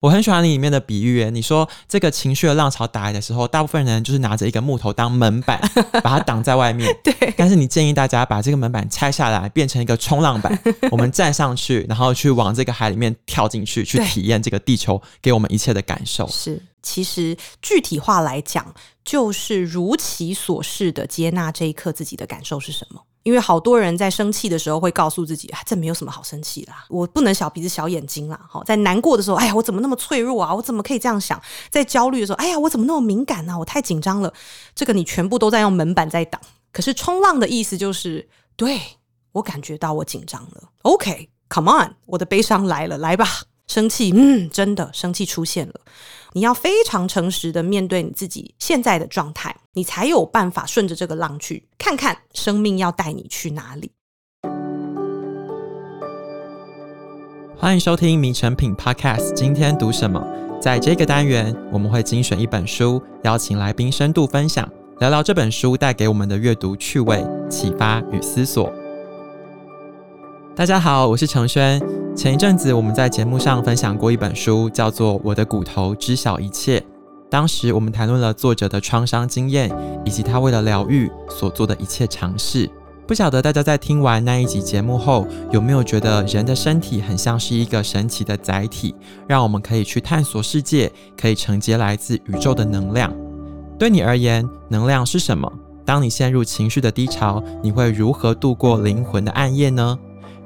我很喜欢你里面的比喻，你说这个情绪的浪潮打来的时候，大部分人就是拿着一个木头当门板，把它挡在外面。对。但是你建议大家把这个门板拆下来，变成一个冲浪板，我们站上去，然后去往这个海里面跳进去，去体验这个地球给我们一切的感受。是，其实具体化来讲，就是如其所示的接纳这一刻自己的感受是什么。因为好多人在生气的时候会告诉自己，啊，这没有什么好生气啦，我不能小鼻子小眼睛啦。好，在难过的时候，哎呀，我怎么那么脆弱啊？我怎么可以这样想？在焦虑的时候，哎呀，我怎么那么敏感呢？我太紧张了。这个你全部都在用门板在挡。可是冲浪的意思就是，对，我感觉到我紧张了。OK，come on，我的悲伤来了，来吧。生气，嗯，真的生气出现了。你要非常诚实的面对你自己现在的状态，你才有办法顺着这个浪去看看生命要带你去哪里。欢迎收听《迷成品 Podcast》，今天读什么？在这个单元，我们会精选一本书，邀请来宾深度分享，聊聊这本书带给我们的阅读趣味、启发与思索。大家好，我是承轩。前一阵子我们在节目上分享过一本书，叫做《我的骨头知晓一切》。当时我们谈论了作者的创伤经验，以及他为了疗愈所做的一切尝试。不晓得大家在听完那一集节目后，有没有觉得人的身体很像是一个神奇的载体，让我们可以去探索世界，可以承接来自宇宙的能量？对你而言，能量是什么？当你陷入情绪的低潮，你会如何度过灵魂的暗夜呢？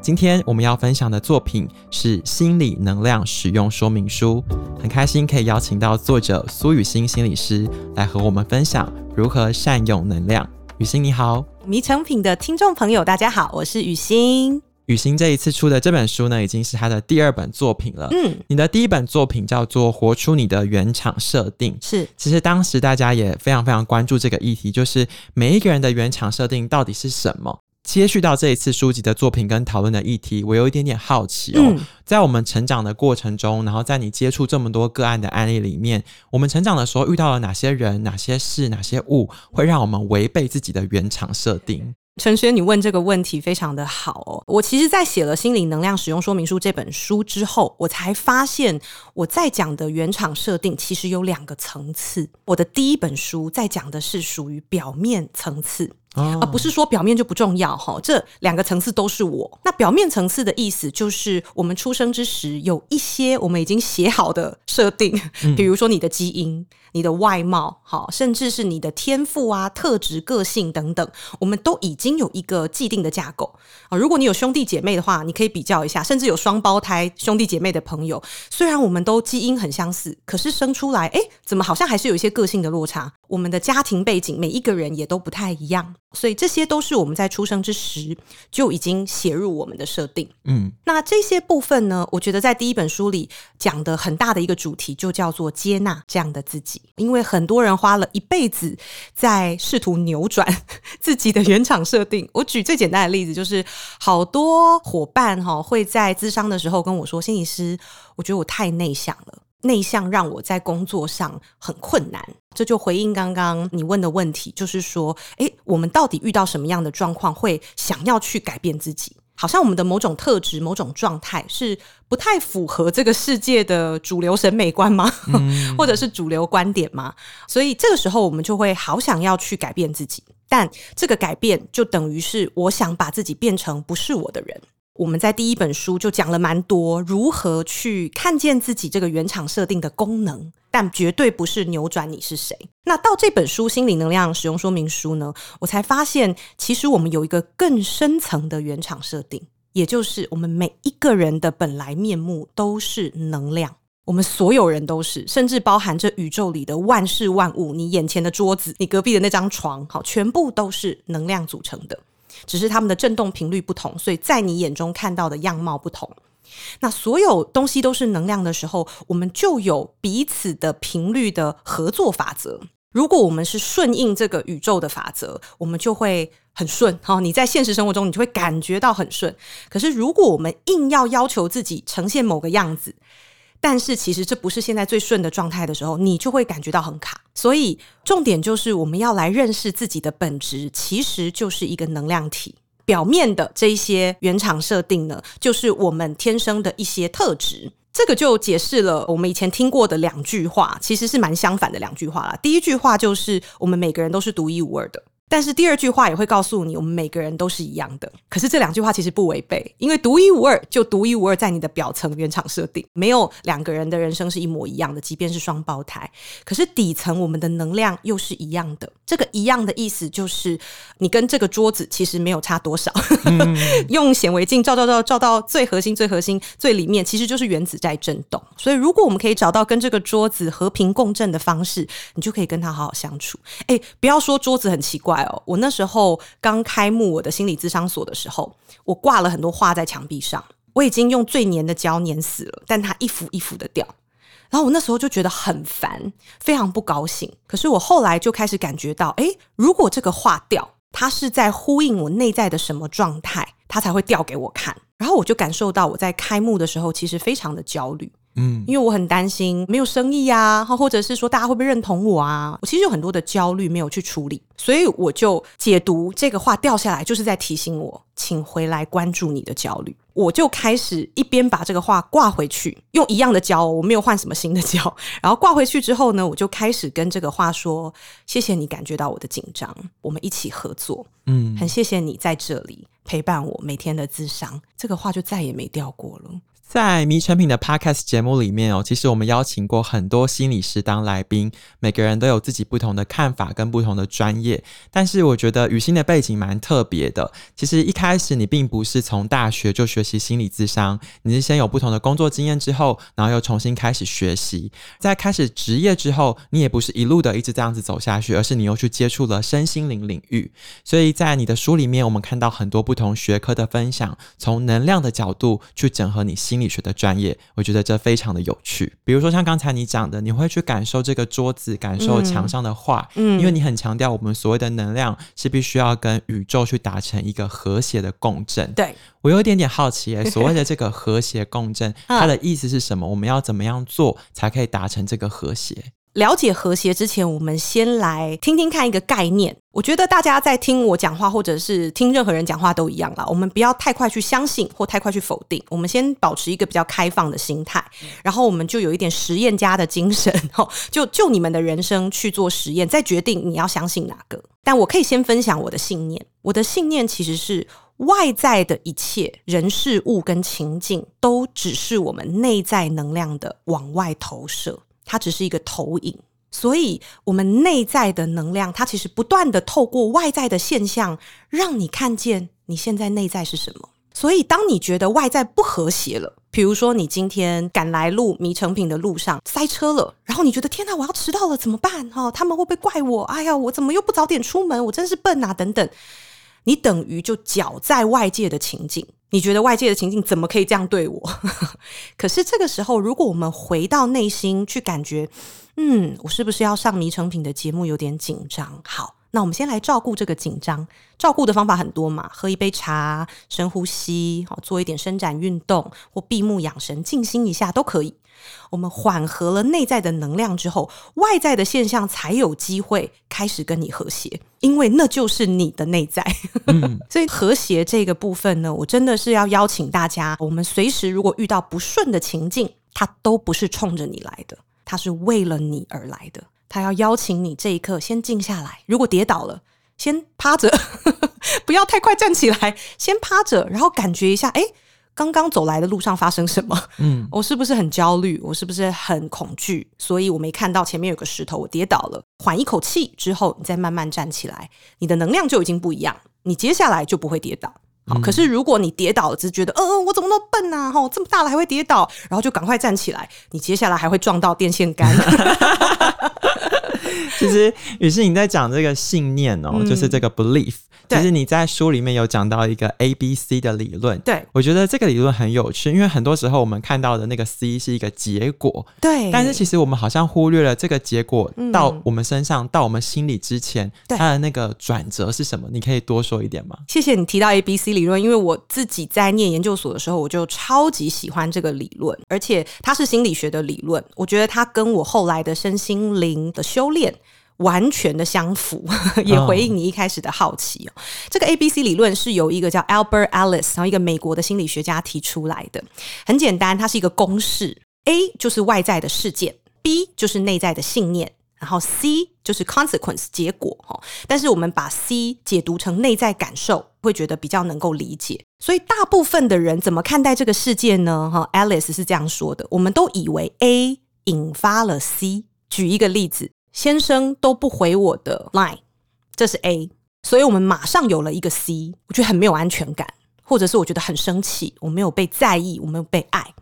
今天我们要分享的作品是《心理能量使用说明书》，很开心可以邀请到作者苏雨欣心理师来和我们分享如何善用能量。雨欣你好，迷成品的听众朋友大家好，我是雨欣。雨欣这一次出的这本书呢，已经是她的第二本作品了。嗯，你的第一本作品叫做《活出你的原厂设定》，是。其实当时大家也非常非常关注这个议题，就是每一个人的原厂设定到底是什么？接续到这一次书籍的作品跟讨论的议题，我有一点点好奇哦。嗯、在我们成长的过程中，然后在你接触这么多个案的案例里面，我们成长的时候遇到了哪些人、哪些事、哪些物，会让我们违背自己的原厂设定？陈轩，你问这个问题非常的好哦。我其实，在写了《心理能量使用说明书》这本书之后，我才发现我在讲的原厂设定其实有两个层次。我的第一本书在讲的是属于表面层次。而、哦、不是说表面就不重要哈，这两个层次都是我。那表面层次的意思就是，我们出生之时有一些我们已经写好的设定，比如说你的基因、你的外貌，好，甚至是你的天赋啊、特质、个性等等，我们都已经有一个既定的架构啊。如果你有兄弟姐妹的话，你可以比较一下，甚至有双胞胎兄弟姐妹的朋友，虽然我们都基因很相似，可是生出来，哎，怎么好像还是有一些个性的落差？我们的家庭背景，每一个人也都不太一样。所以这些都是我们在出生之时就已经写入我们的设定。嗯，那这些部分呢，我觉得在第一本书里讲的很大的一个主题就叫做接纳这样的自己，因为很多人花了一辈子在试图扭转 自己的原厂设定。我举最简单的例子，就是好多伙伴哈会在咨商的时候跟我说：“心理师，我觉得我太内向了。”内向让我在工作上很困难，这就回应刚刚你问的问题，就是说，诶，我们到底遇到什么样的状况会想要去改变自己？好像我们的某种特质、某种状态是不太符合这个世界的主流审美观吗？嗯、或者是主流观点吗？所以这个时候我们就会好想要去改变自己，但这个改变就等于是我想把自己变成不是我的人。我们在第一本书就讲了蛮多如何去看见自己这个原厂设定的功能，但绝对不是扭转你是谁。那到这本书《心理能量使用说明书》呢，我才发现其实我们有一个更深层的原厂设定，也就是我们每一个人的本来面目都是能量，我们所有人都是，甚至包含这宇宙里的万事万物，你眼前的桌子，你隔壁的那张床，好，全部都是能量组成的。只是它们的振动频率不同，所以在你眼中看到的样貌不同。那所有东西都是能量的时候，我们就有彼此的频率的合作法则。如果我们是顺应这个宇宙的法则，我们就会很顺。好，你在现实生活中，你就会感觉到很顺。可是如果我们硬要要求自己呈现某个样子，但是其实这不是现在最顺的状态的时候，你就会感觉到很卡。所以重点就是我们要来认识自己的本质，其实就是一个能量体。表面的这一些原厂设定呢，就是我们天生的一些特质。这个就解释了我们以前听过的两句话，其实是蛮相反的两句话啦。第一句话就是我们每个人都是独一无二的。但是第二句话也会告诉你，我们每个人都是一样的。可是这两句话其实不违背，因为独一无二就独一无二，在你的表层原厂设定，没有两个人的人生是一模一样的，即便是双胞胎。可是底层我们的能量又是一样的。这个一样的意思就是，你跟这个桌子其实没有差多少。嗯、用显微镜照照照照到最核心、最核心、最里面，其实就是原子在震动。所以，如果我们可以找到跟这个桌子和平共振的方式，你就可以跟他好好相处。哎，不要说桌子很奇怪。我那时候刚开幕我的心理咨商所的时候，我挂了很多画在墙壁上，我已经用最粘的胶粘死了，但它一幅一幅的掉，然后我那时候就觉得很烦，非常不高兴。可是我后来就开始感觉到，诶，如果这个画掉，它是在呼应我内在的什么状态，它才会掉给我看。然后我就感受到我在开幕的时候其实非常的焦虑。嗯，因为我很担心没有生意啊，或者是说大家会不会认同我啊？我其实有很多的焦虑没有去处理，所以我就解读这个话掉下来，就是在提醒我，请回来关注你的焦虑。我就开始一边把这个话挂回去，用一样的胶，我没有换什么新的胶。然后挂回去之后呢，我就开始跟这个话说：谢谢你感觉到我的紧张，我们一起合作。嗯，很谢谢你在这里陪伴我每天的咨商。这个话就再也没掉过了。在迷成品的 Podcast 节目里面哦，其实我们邀请过很多心理师当来宾，每个人都有自己不同的看法跟不同的专业。但是我觉得雨欣的背景蛮特别的。其实一开始你并不是从大学就学习心理咨商，你是先有不同的工作经验之后，然后又重新开始学习。在开始职业之后，你也不是一路的一直这样子走下去，而是你又去接触了身心灵领域。所以在你的书里面，我们看到很多不同学科的分享，从能量的角度去整合你心。理学的专业，我觉得这非常的有趣。比如说像刚才你讲的，你会去感受这个桌子，感受墙上的画，嗯，因为你很强调我们所谓的能量是必须要跟宇宙去达成一个和谐的共振。对，我有一点点好奇，欸，所谓的这个和谐共振，它的意思是什么？我们要怎么样做才可以达成这个和谐？了解和谐之前，我们先来听听看一个概念。我觉得大家在听我讲话，或者是听任何人讲话都一样啦。我们不要太快去相信，或太快去否定。我们先保持一个比较开放的心态，然后我们就有一点实验家的精神，就就你们的人生去做实验，再决定你要相信哪个。但我可以先分享我的信念。我的信念其实是外在的一切人事物跟情境，都只是我们内在能量的往外投射。它只是一个投影，所以我们内在的能量，它其实不断的透过外在的现象，让你看见你现在内在是什么。所以，当你觉得外在不和谐了，比如说你今天赶来录迷成品的路上塞车了，然后你觉得天哪，我要迟到了，怎么办？哈，他们会不会怪我？哎呀，我怎么又不早点出门？我真是笨啊！等等，你等于就搅在外界的情境。你觉得外界的情境怎么可以这样对我？可是这个时候，如果我们回到内心去感觉，嗯，我是不是要上迷成品的节目有点紧张？好，那我们先来照顾这个紧张。照顾的方法很多嘛，喝一杯茶，深呼吸，好，做一点伸展运动，或闭目养神、静心一下都可以。我们缓和了内在的能量之后，外在的现象才有机会开始跟你和谐，因为那就是你的内在。嗯、所以和谐这个部分呢，我真的是要邀请大家，我们随时如果遇到不顺的情境，它都不是冲着你来的，它是为了你而来的。它要邀请你这一刻先静下来，如果跌倒了，先趴着，不要太快站起来，先趴着，然后感觉一下，哎。刚刚走来的路上发生什么？嗯，我是不是很焦虑？我是不是很恐惧？所以我没看到前面有个石头，我跌倒了。缓一口气之后，你再慢慢站起来，你的能量就已经不一样。你接下来就不会跌倒。好，可是如果你跌倒了，只是觉得，嗯、呃，我怎么那么笨啊？吼，这么大了还会跌倒，然后就赶快站起来。你接下来还会撞到电线杆。其 实于是你在讲这个信念哦，嗯、就是这个 belief。其实你在书里面有讲到一个 A B C 的理论，对，我觉得这个理论很有趣，因为很多时候我们看到的那个 C 是一个结果，对，但是其实我们好像忽略了这个结果到我们身上、嗯、到我们心里之前，它的那个转折是什么？你可以多说一点吗？谢谢你提到 A B C 理论，因为我自己在念研究所的时候，我就超级喜欢这个理论，而且它是心理学的理论，我觉得它跟我后来的身心灵的修炼。完全的相符，也回应你一开始的好奇哦。这个 ABC 理论是由一个叫 Albert Ellis，然后一个美国的心理学家提出来的。很简单，它是一个公式：A 就是外在的事件，B 就是内在的信念，然后 C 就是 consequence 结果。哈，但是我们把 C 解读成内在感受，会觉得比较能够理解。所以大部分的人怎么看待这个事件呢？哈，Ellis 是这样说的：我们都以为 A 引发了 C。举一个例子。先生都不回我的 line，这是 A，所以我们马上有了一个 C，我觉得很没有安全感，或者是我觉得很生气，我没有被在意，我没有被爱。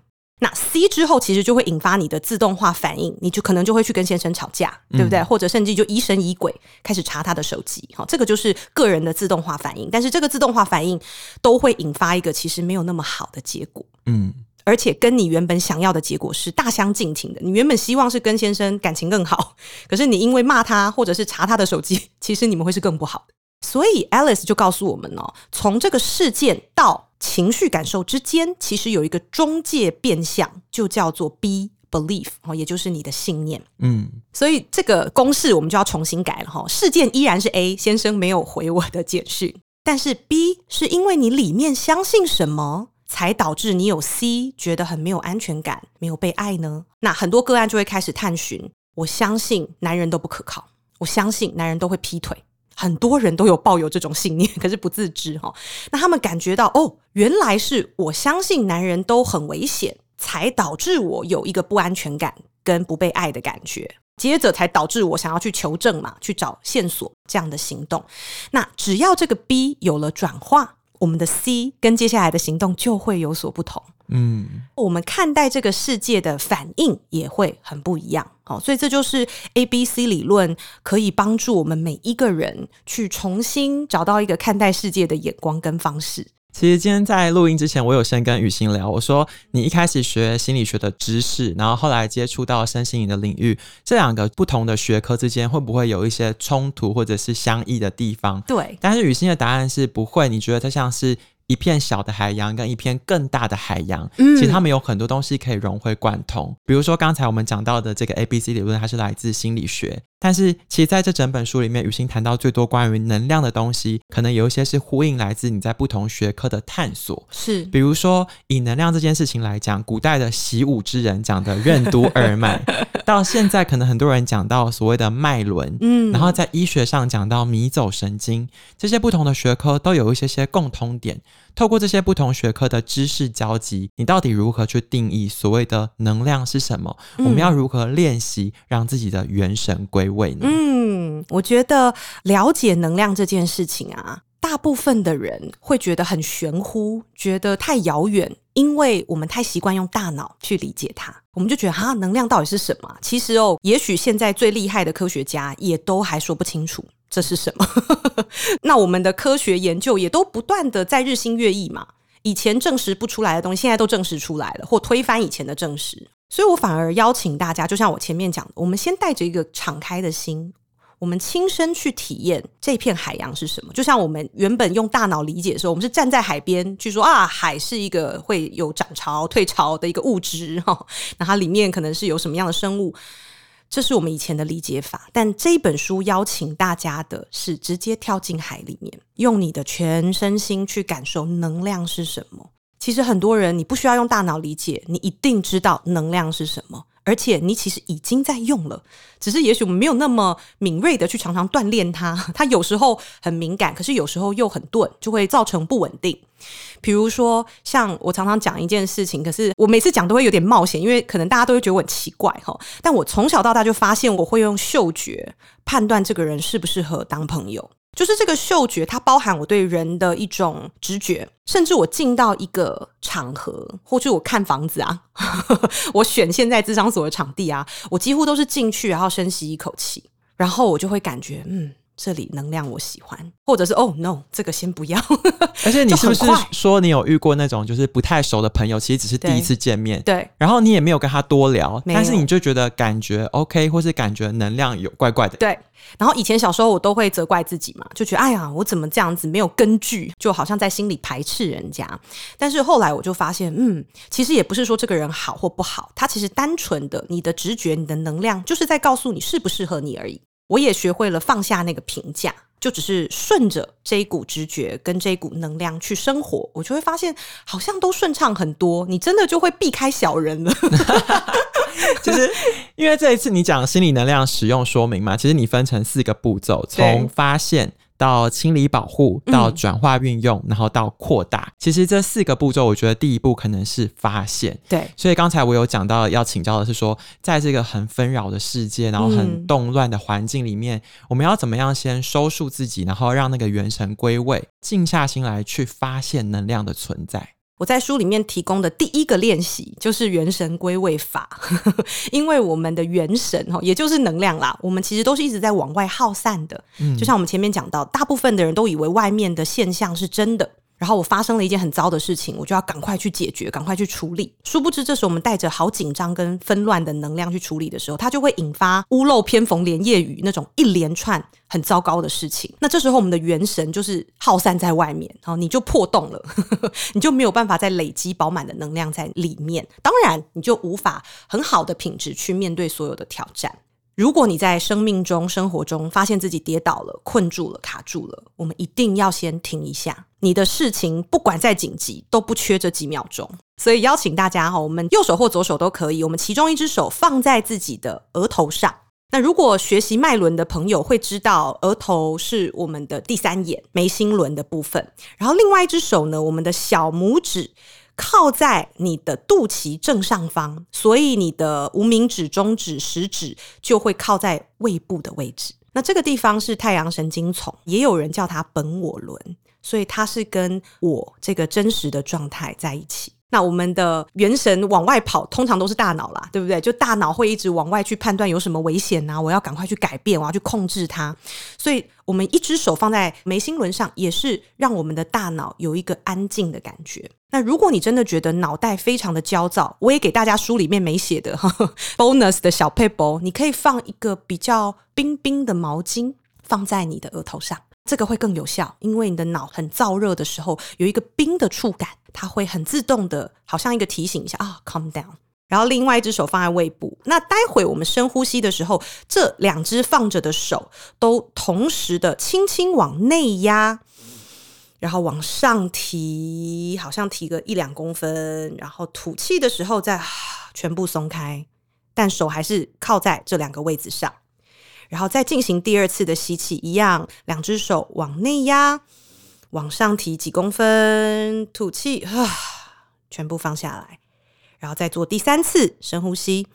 那 C 之后其实就会引发你的自动化反应，你就可能就会去跟先生吵架，对不对？嗯、或者甚至就疑神疑鬼，开始查他的手机。好，这个就是个人的自动化反应，但是这个自动化反应都会引发一个其实没有那么好的结果。嗯。而且跟你原本想要的结果是大相径庭的。你原本希望是跟先生感情更好，可是你因为骂他或者是查他的手机，其实你们会是更不好的。所以 Alice 就告诉我们哦，从这个事件到情绪感受之间，其实有一个中介变相，就叫做 B belief 哦，也就是你的信念。嗯，所以这个公式我们就要重新改了哈。事件依然是 A 先生没有回我的简讯，但是 B 是因为你里面相信什么？才导致你有 C 觉得很没有安全感，没有被爱呢？那很多个案就会开始探寻。我相信男人都不可靠，我相信男人都会劈腿。很多人都有抱有这种信念，可是不自知哈。那他们感觉到哦，原来是我相信男人都很危险，才导致我有一个不安全感跟不被爱的感觉，接着才导致我想要去求证嘛，去找线索这样的行动。那只要这个 B 有了转化。我们的 C 跟接下来的行动就会有所不同，嗯，我们看待这个世界的反应也会很不一样，好，所以这就是 ABC 理论可以帮助我们每一个人去重新找到一个看待世界的眼光跟方式。其实今天在录音之前，我有先跟雨欣聊，我说你一开始学心理学的知识，然后后来接触到身心灵的领域，这两个不同的学科之间会不会有一些冲突或者是相异的地方？对，但是雨欣的答案是不会。你觉得它像是一片小的海洋跟一片更大的海洋，嗯，其实他们有很多东西可以融会贯通。比如说刚才我们讲到的这个 ABC 理论，它是来自心理学。但是，其实在这整本书里面，雨欣谈到最多关于能量的东西，可能有一些是呼应来自你在不同学科的探索。是，比如说以能量这件事情来讲，古代的习武之人讲的任督二脉，到现在可能很多人讲到所谓的脉轮，嗯，然后在医学上讲到迷走神经，这些不同的学科都有一些些共通点。透过这些不同学科的知识交集，你到底如何去定义所谓的能量是什么？嗯、我们要如何练习让自己的元神归嗯，我觉得了解能量这件事情啊，大部分的人会觉得很玄乎，觉得太遥远，因为我们太习惯用大脑去理解它，我们就觉得哈，能量到底是什么？其实哦，也许现在最厉害的科学家也都还说不清楚。这是什么？那我们的科学研究也都不断的在日新月异嘛。以前证实不出来的东西，现在都证实出来了，或推翻以前的证实。所以我反而邀请大家，就像我前面讲的，我们先带着一个敞开的心，我们亲身去体验这片海洋是什么。就像我们原本用大脑理解的时候，我们是站在海边去说啊，海是一个会有涨潮退潮的一个物质哈，那它里面可能是有什么样的生物。这是我们以前的理解法，但这一本书邀请大家的是直接跳进海里面，用你的全身心去感受能量是什么。其实很多人你不需要用大脑理解，你一定知道能量是什么。而且你其实已经在用了，只是也许我们没有那么敏锐的去常常锻炼它。它有时候很敏感，可是有时候又很钝，就会造成不稳定。比如说，像我常常讲一件事情，可是我每次讲都会有点冒险，因为可能大家都会觉得我很奇怪哈。但我从小到大就发现，我会用嗅觉判断这个人适不适合当朋友。就是这个嗅觉，它包含我对人的一种直觉，甚至我进到一个场合，或者我看房子啊，我选现在咨商所的场地啊，我几乎都是进去，然后深吸一口气，然后我就会感觉，嗯。这里能量我喜欢，或者是哦、oh, no，这个先不要。而且你是不是说你有遇过那种就是不太熟的朋友，其实只是第一次见面，对，然后你也没有跟他多聊，但是你就觉得感觉 OK，或是感觉能量有怪怪的。对，然后以前小时候我都会责怪自己嘛，就觉得哎呀，我怎么这样子没有根据，就好像在心里排斥人家。但是后来我就发现，嗯，其实也不是说这个人好或不好，他其实单纯的你的直觉、你的能量，就是在告诉你适不适合你而已。我也学会了放下那个评价，就只是顺着这一股直觉跟这一股能量去生活，我就会发现好像都顺畅很多。你真的就会避开小人了。就是，因为这一次你讲心理能量使用说明嘛，其实你分成四个步骤，从发现。到清理保护，到转化运用，嗯、然后到扩大。其实这四个步骤，我觉得第一步可能是发现。对，所以刚才我有讲到要请教的是说，在这个很纷扰的世界，然后很动乱的环境里面，嗯、我们要怎么样先收束自己，然后让那个元神归位，静下心来去发现能量的存在。我在书里面提供的第一个练习就是元神归位法，因为我们的元神哈，也就是能量啦，我们其实都是一直在往外耗散的。嗯，就像我们前面讲到，大部分的人都以为外面的现象是真的。然后我发生了一件很糟的事情，我就要赶快去解决，赶快去处理。殊不知，这时候我们带着好紧张跟纷乱的能量去处理的时候，它就会引发屋漏偏逢连夜雨那种一连串很糟糕的事情。那这时候我们的元神就是耗散在外面，然后你就破洞了，你就没有办法再累积饱满的能量在里面。当然，你就无法很好的品质去面对所有的挑战。如果你在生命中、生活中发现自己跌倒了、困住了、卡住了，我们一定要先停一下。你的事情不管再紧急，都不缺这几秒钟。所以邀请大家哈，我们右手或左手都可以，我们其中一只手放在自己的额头上。那如果学习脉轮的朋友会知道，额头是我们的第三眼、眉心轮的部分。然后另外一只手呢，我们的小拇指。靠在你的肚脐正上方，所以你的无名指、中指、食指就会靠在胃部的位置。那这个地方是太阳神经丛，也有人叫它本我轮，所以它是跟我这个真实的状态在一起。那我们的元神往外跑，通常都是大脑啦，对不对？就大脑会一直往外去判断有什么危险啊，我要赶快去改变，我要去控制它。所以，我们一只手放在眉心轮上，也是让我们的大脑有一个安静的感觉。那如果你真的觉得脑袋非常的焦躁，我也给大家书里面没写的呵 呵 bonus 的小撇步，你可以放一个比较冰冰的毛巾放在你的额头上。这个会更有效，因为你的脑很燥热的时候，有一个冰的触感，它会很自动的，好像一个提醒一下啊，calm down。然后另外一只手放在胃部，那待会我们深呼吸的时候，这两只放着的手都同时的轻轻往内压，然后往上提，好像提个一两公分，然后吐气的时候再全部松开，但手还是靠在这两个位置上。然后再进行第二次的吸气，一样，两只手往内压，往上提几公分，吐气，啊，全部放下来。然后再做第三次深呼吸，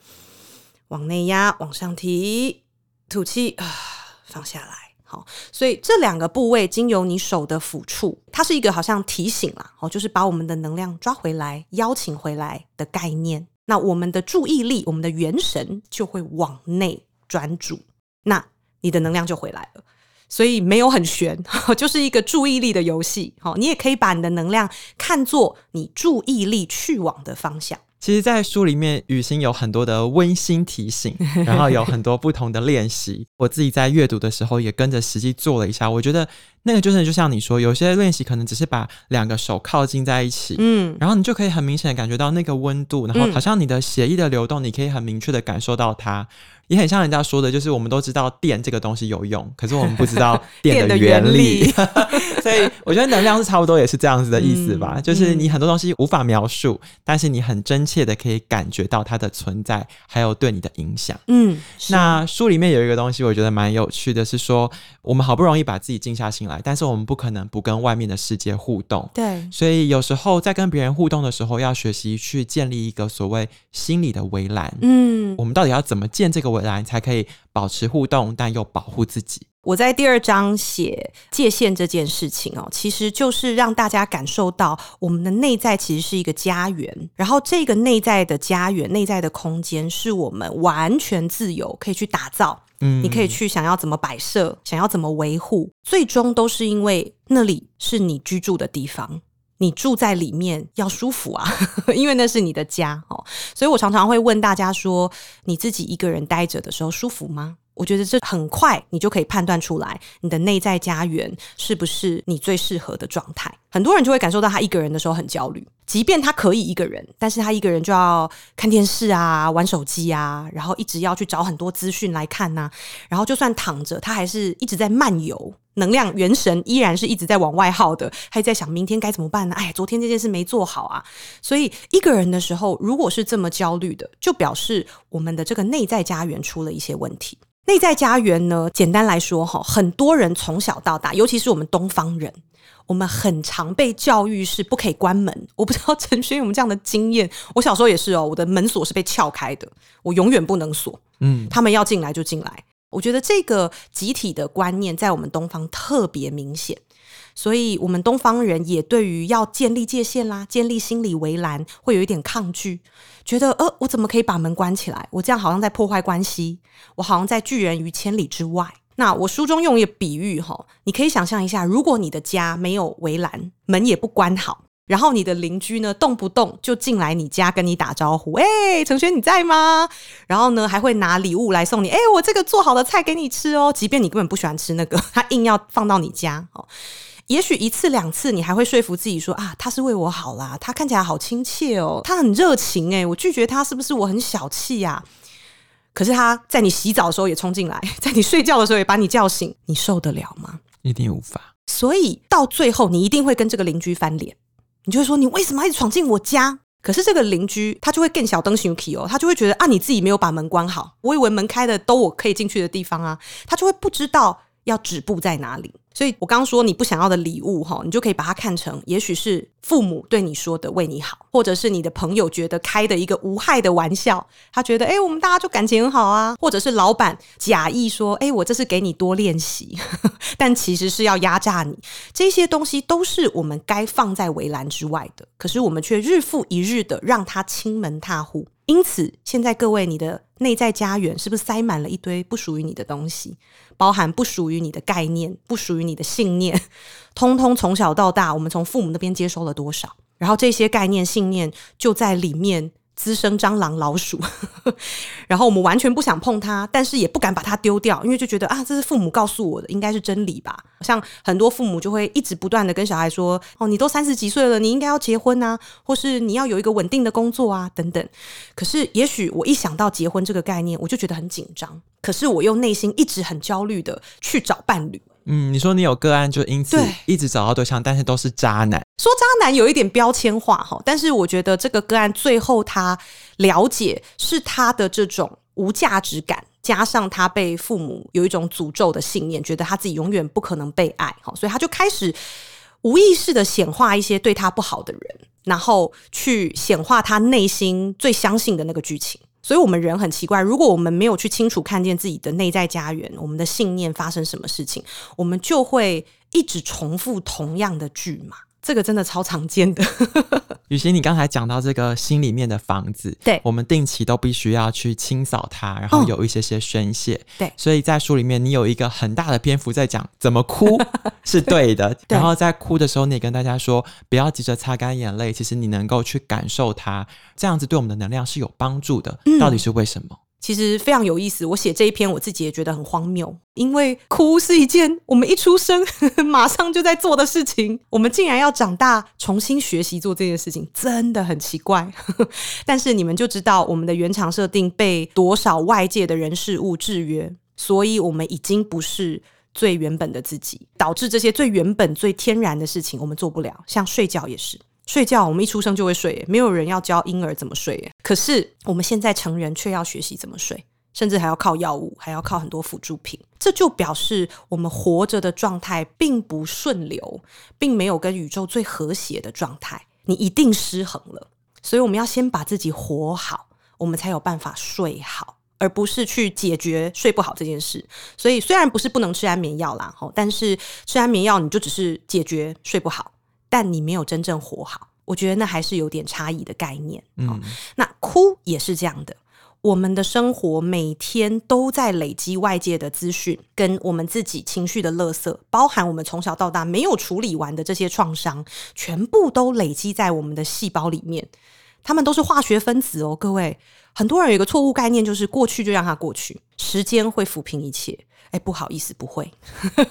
往内压，往上提，吐气，啊，放下来。好，所以这两个部位经由你手的抚触，它是一个好像提醒啦，哦，就是把我们的能量抓回来，邀请回来的概念。那我们的注意力，我们的元神就会往内专注。那你的能量就回来了，所以没有很悬，就是一个注意力的游戏。好，你也可以把你的能量看作你注意力去往的方向。其实，在书里面，雨欣有很多的温馨提醒，然后有很多不同的练习。我自己在阅读的时候，也跟着实际做了一下。我觉得那个就是，就像你说，有些练习可能只是把两个手靠近在一起，嗯，然后你就可以很明显的感觉到那个温度，然后好像你的血液的流动，你可以很明确的感受到它。也很像人家说的，就是我们都知道电这个东西有用，可是我们不知道 电的原理。所以我觉得能量是差不多也是这样子的意思吧，嗯、就是你很多东西无法描述，嗯、但是你很真切的可以感觉到它的存在，还有对你的影响。嗯，那书里面有一个东西，我觉得蛮有趣的，是说我们好不容易把自己静下心来，但是我们不可能不跟外面的世界互动。对，所以有时候在跟别人互动的时候，要学习去建立一个所谓心理的围栏。嗯，我们到底要怎么建这个围栏才可以保持互动，但又保护自己？我在第二章写界限这件事情哦，其实就是让大家感受到我们的内在其实是一个家园，然后这个内在的家园、内在的空间是我们完全自由可以去打造。嗯，你可以去想要怎么摆设，想要怎么维护，最终都是因为那里是你居住的地方。你住在里面要舒服啊，因为那是你的家哦。所以我常常会问大家说：你自己一个人待着的时候舒服吗？我觉得这很快你就可以判断出来，你的内在家园是不是你最适合的状态。很多人就会感受到他一个人的时候很焦虑，即便他可以一个人，但是他一个人就要看电视啊、玩手机啊，然后一直要去找很多资讯来看呐、然后就算躺着，他还是一直在漫游，能量元神依然是一直在往外耗的，还在想明天该怎么办呢？哎，昨天这件事没做好啊，所以一个人的时候，如果是这么焦虑的，就表示我们的这个内在家园出了一些问题。内在家园呢，简单来说哈，很多人从小到大，尤其是我们东方人，我们很常被教育是不可以关门。我不知道陈轩有没有这样的经验，我小时候也是哦，我的门锁是被撬开的，我永远不能锁。嗯，他们要进来就进来。我觉得这个集体的观念在我们东方特别明显。所以，我们东方人也对于要建立界限啦、建立心理围栏，会有一点抗拒，觉得呃，我怎么可以把门关起来？我这样好像在破坏关系，我好像在拒人于千里之外。那我书中用一个比喻哈，你可以想象一下，如果你的家没有围栏，门也不关好，然后你的邻居呢，动不动就进来你家跟你打招呼，哎，陈轩你在吗？然后呢，还会拿礼物来送你，哎，我这个做好的菜给你吃哦，即便你根本不喜欢吃那个，他硬要放到你家哦。也许一次两次，你还会说服自己说啊，他是为我好啦，他看起来好亲切哦，他很热情诶，我拒绝他是不是我很小气呀？可是他在你洗澡的时候也冲进来，在你睡觉的时候也把你叫醒，你受得了吗？一定无法。所以到最后，你一定会跟这个邻居翻脸，你就会说，你为什么一直闯进我家？可是这个邻居他就会更小灯熊皮哦，他就会觉得啊，你自己没有把门关好，我以为门开的都我可以进去的地方啊，他就会不知道要止步在哪里。所以我刚刚说你不想要的礼物哈，你就可以把它看成，也许是父母对你说的为你好，或者是你的朋友觉得开的一个无害的玩笑，他觉得诶，我们大家就感情很好啊，或者是老板假意说诶，我这是给你多练习，但其实是要压榨你。这些东西都是我们该放在围栏之外的，可是我们却日复一日的让它侵门踏户。因此，现在各位，你的内在家园是不是塞满了一堆不属于你的东西？包含不属于你的概念，不属于你的信念，通通从小到大，我们从父母那边接收了多少？然后这些概念、信念就在里面。滋生蟑螂、老鼠，然后我们完全不想碰它，但是也不敢把它丢掉，因为就觉得啊，这是父母告诉我的，应该是真理吧。像很多父母就会一直不断的跟小孩说：“哦，你都三十几岁了，你应该要结婚啊，或是你要有一个稳定的工作啊，等等。”可是，也许我一想到结婚这个概念，我就觉得很紧张。可是我又内心一直很焦虑的去找伴侣。嗯，你说你有个案，就因此一直找到对象，但是都是渣男。说渣男有一点标签化哈，但是我觉得这个个案最后他了解是他的这种无价值感，加上他被父母有一种诅咒的信念，觉得他自己永远不可能被爱，哈，所以他就开始无意识的显化一些对他不好的人，然后去显化他内心最相信的那个剧情。所以，我们人很奇怪，如果我们没有去清楚看见自己的内在家园，我们的信念发生什么事情，我们就会一直重复同样的剧嘛。这个真的超常见的。雨欣，你刚才讲到这个心里面的房子，对，我们定期都必须要去清扫它，然后有一些些宣泄。哦、对，所以在书里面，你有一个很大的篇幅在讲怎么哭 是对的，对，然后在哭的时候，你也跟大家说不要急着擦干眼泪，其实你能够去感受它，这样子对我们的能量是有帮助的。嗯、到底是为什么？其实非常有意思，我写这一篇我自己也觉得很荒谬，因为哭是一件我们一出生呵 呵马上就在做的事情，我们竟然要长大重新学习做这件事情，真的很奇怪。呵呵，但是你们就知道，我们的原厂设定被多少外界的人事物制约，所以我们已经不是最原本的自己，导致这些最原本、最天然的事情我们做不了，像睡觉也是。睡觉，我们一出生就会睡，没有人要教婴儿怎么睡。可是我们现在成人却要学习怎么睡，甚至还要靠药物，还要靠很多辅助品。这就表示我们活着的状态并不顺流，并没有跟宇宙最和谐的状态。你一定失衡了，所以我们要先把自己活好，我们才有办法睡好，而不是去解决睡不好这件事。所以虽然不是不能吃安眠药啦，但是吃安眠药你就只是解决睡不好。但你没有真正活好，我觉得那还是有点差异的概念。嗯，哦，那哭也是这样的。我们的生活每天都在累积外界的资讯，跟我们自己情绪的垃圾，包含我们从小到大没有处理完的这些创伤，全部都累积在我们的细胞里面。他们都是化学分子哦，各位。很多人有一个错误概念，就是过去就让它过去，时间会抚平一切。哎，不好意思，不会。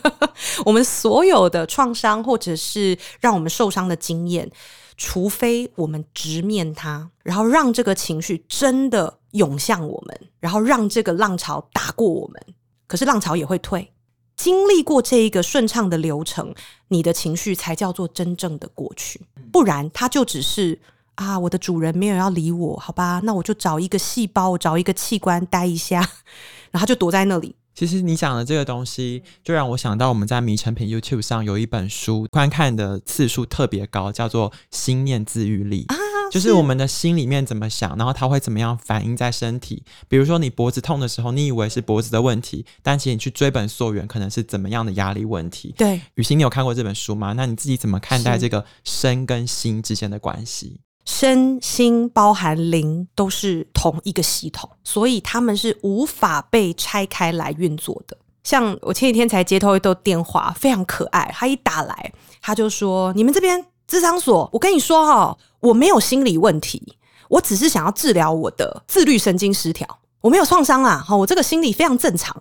我们所有的创伤，或者是让我们受伤的经验，除非我们直面它，然后让这个情绪真的涌向我们，然后让这个浪潮打过我们。可是浪潮也会退。经历过这一个顺畅的流程，你的情绪才叫做真正的过去。不然，它就只是啊，我的主人没有要理我，好吧，那我就找一个细胞，我找一个器官待一下，然后就躲在那里。其实你讲的这个东西，就让我想到我们在迷诚品 YouTube 上有一本书，观看的次数特别高，叫做《心念自愈力》啊，就是我们的心里面怎么想，然后它会怎么样反映在身体。比如说你脖子痛的时候，你以为是脖子的问题，但其实你去追本溯源，可能是怎么样的压力问题。对，雨欣，你有看过这本书吗？那你自己怎么看待这个身跟心之间的关系？身心包含灵都是同一个系统，所以他们是无法被拆开来运作的。像我前几天才接通一通电话，非常可爱。他一打来，他就说：“你们这边智商所，我跟你说哈，我没有心理问题，我只是想要治疗我的自律神经失调。”我没有创伤啊，好，我这个心理非常正常。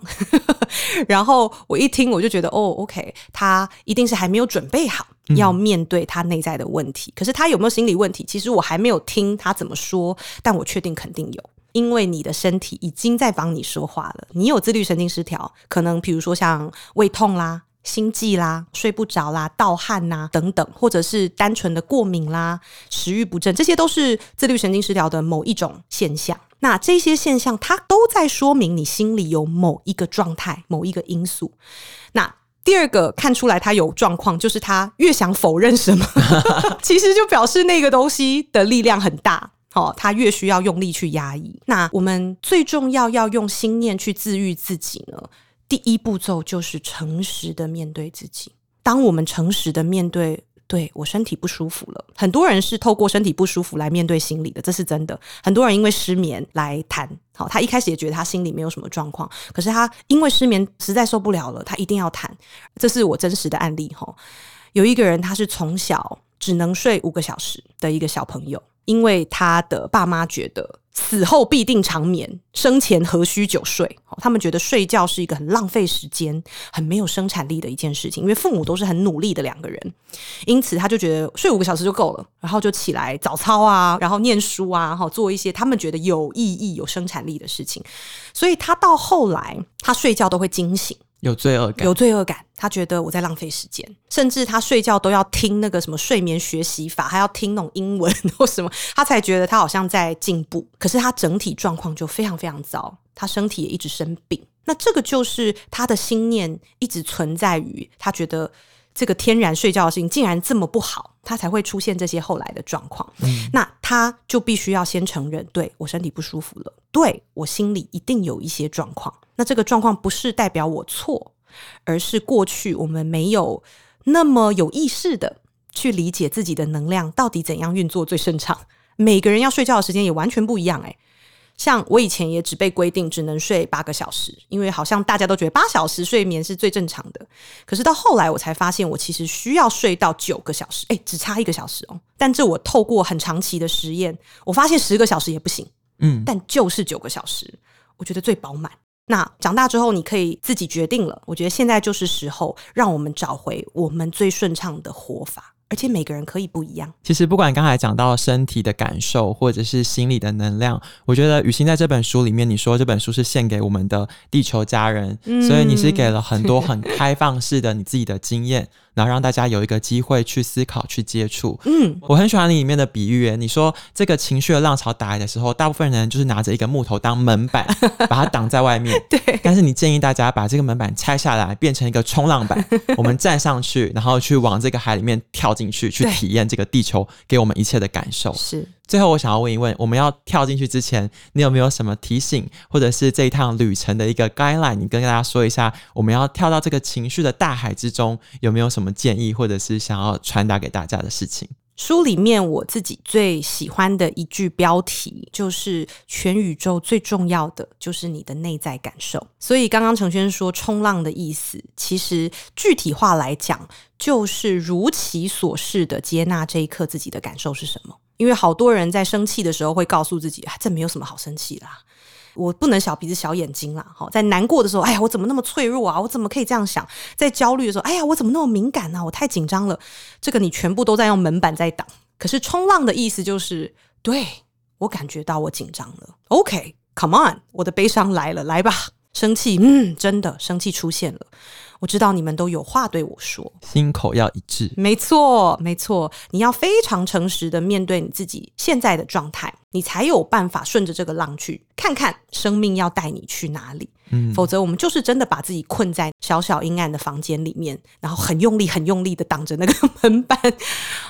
然后我一听，我就觉得，哦，OK，他一定是还没有准备好要面对他内在的问题。嗯。可是他有没有心理问题？其实我还没有听他怎么说，但我确定肯定有，因为你的身体已经在帮你说话了。你有自律神经失调，可能比如说像胃痛啦。心悸啦、睡不着啦、盗汗呐等等，或者是单纯的过敏啦、食欲不振，这些都是自律神经失调的某一种现象。那这些现象，它都在说明你心里有某一个状态、某一个因素。那第二个看出来他有状况，就是他越想否认什么，其实就表示那个东西的力量很大。哦，他越需要用力去压抑。那我们最重要要用心念去治愈自己呢？第一步骤就是诚实的面对自己。当我们诚实的面对，对，我身体不舒服了。很多人是透过身体不舒服来面对心理的，这是真的。很多人因为失眠来谈，好，他一开始也觉得他心里没有什么状况，可是他因为失眠实在受不了了，他一定要谈。这是我真实的案例哈。有一个人，他是从小只能睡五个小时的一个小朋友，因为他的爸妈觉得。死后必定长眠，生前何须久睡？他们觉得睡觉是一个很浪费时间、很没有生产力的一件事情。因为父母都是很努力的两个人，因此他就觉得睡五个小时就够了，然后就起来早操啊，然后念书啊，哈，做一些他们觉得有意义、有生产力的事情。所以他到后来，他睡觉都会惊醒。有罪恶感，有罪恶感。他觉得我在浪费时间，甚至他睡觉都要听那个什么睡眠学习法，还要听那种英文 或什么，他才觉得他好像在进步。可是他整体状况就非常非常糟，他身体也一直生病。那这个就是他的心念一直存在于他觉得这个天然睡觉的事情竟然这么不好，他才会出现这些后来的状况。嗯，那他就必须要先承认，对，我身体不舒服了，对，我心里一定有一些状况。那这个状况不是代表我错，而是过去我们没有那么有意识的去理解自己的能量到底怎样运作最顺畅。每个人要睡觉的时间也完全不一样诶，像我以前也只被规定只能睡八个小时，因为好像大家都觉得八小时睡眠是最正常的。可是到后来我才发现，我其实需要睡到九个小时，诶，只差一个小时哦。但这我透过很长期的实验，我发现十个小时也不行，嗯，但就是九个小时，我觉得最饱满。那长大之后，你可以自己决定了。我觉得现在就是时候，让我们找回我们最顺畅的活法。而且每个人可以不一样。其实不管刚才讲到身体的感受，或者是心理的能量，我觉得雨欣在这本书里面，你说这本书是献给我们的地球家人，嗯，所以你是给了很多很开放式的你自己的经验。然后让大家有一个机会去思考、去接触。嗯，我很喜欢你里面的比喻。你说这个情绪的浪潮打来的时候，大部分人就是拿着一个木头当门板，把它挡在外面。对。但是你建议大家把这个门板拆下来，变成一个冲浪板，我们站上去，然后去往这个海里面跳进去，去体验这个地球给我们一切的感受。是。最后，我想要问一问，我们要跳进去之前，你有没有什么提醒，或者是这一趟旅程的一个 guideline？你跟大家说一下，我们要跳到这个情绪的大海之中，有没有什么建议，或者是想要传达给大家的事情？书里面我自己最喜欢的一句标题就是“全宇宙最重要的就是你的内在感受”。所以刚刚承轩说“冲浪”的意思，其实具体化来讲，就是如其所示的接纳这一刻自己的感受是什么。因为好多人在生气的时候会告诉自己，啊，这没有什么好生气啦，我不能小鼻子小眼睛啦。好，在难过的时候，哎呀，我怎么那么脆弱啊？我怎么可以这样想？在焦虑的时候，哎呀，我怎么那么敏感啊？我太紧张了。这个你全部都在用门板在挡。可是冲浪的意思就是，对，我感觉到我紧张了。OK，come on，我的悲伤来了，来吧。生气，嗯，真的生气出现了。我知道你们都有话对我说，心口要一致。没错，没错，你要非常诚实的面对你自己现在的状态，你才有办法顺着这个浪去看看生命要带你去哪里。嗯，否则我们就是真的把自己困在小小阴暗的房间里面，然后很用力、很用力的挡着那个门板。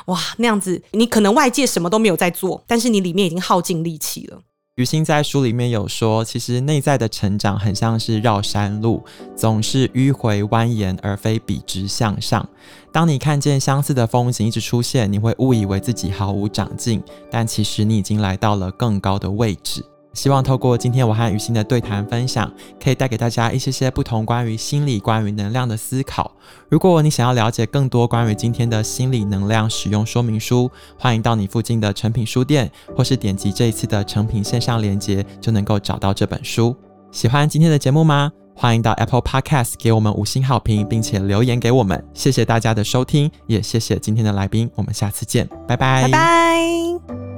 哇，那样子你可能外界什么都没有在做，但是你里面已经耗尽力气了。于心在书里面有说，其实内在的成长很像是绕山路，总是迂回蜿蜒，而非笔直向上。当你看见相似的风景一直出现，你会误以为自己毫无长进，但其实你已经来到了更高的位置。希望透过今天我和雨欣的对谈分享，可以带给大家一些些不同关于心理、关于能量的思考。如果你想要了解更多关于今天的心理能量使用说明书，欢迎到你附近的诚品书店，或是点击这一次的诚品线上连接，就能够找到这本书。喜欢今天的节目吗？欢迎到 Apple Podcast 给我们五星好评，并且留言给我们。谢谢大家的收听，也谢谢今天的来宾。我们下次见，拜，拜拜。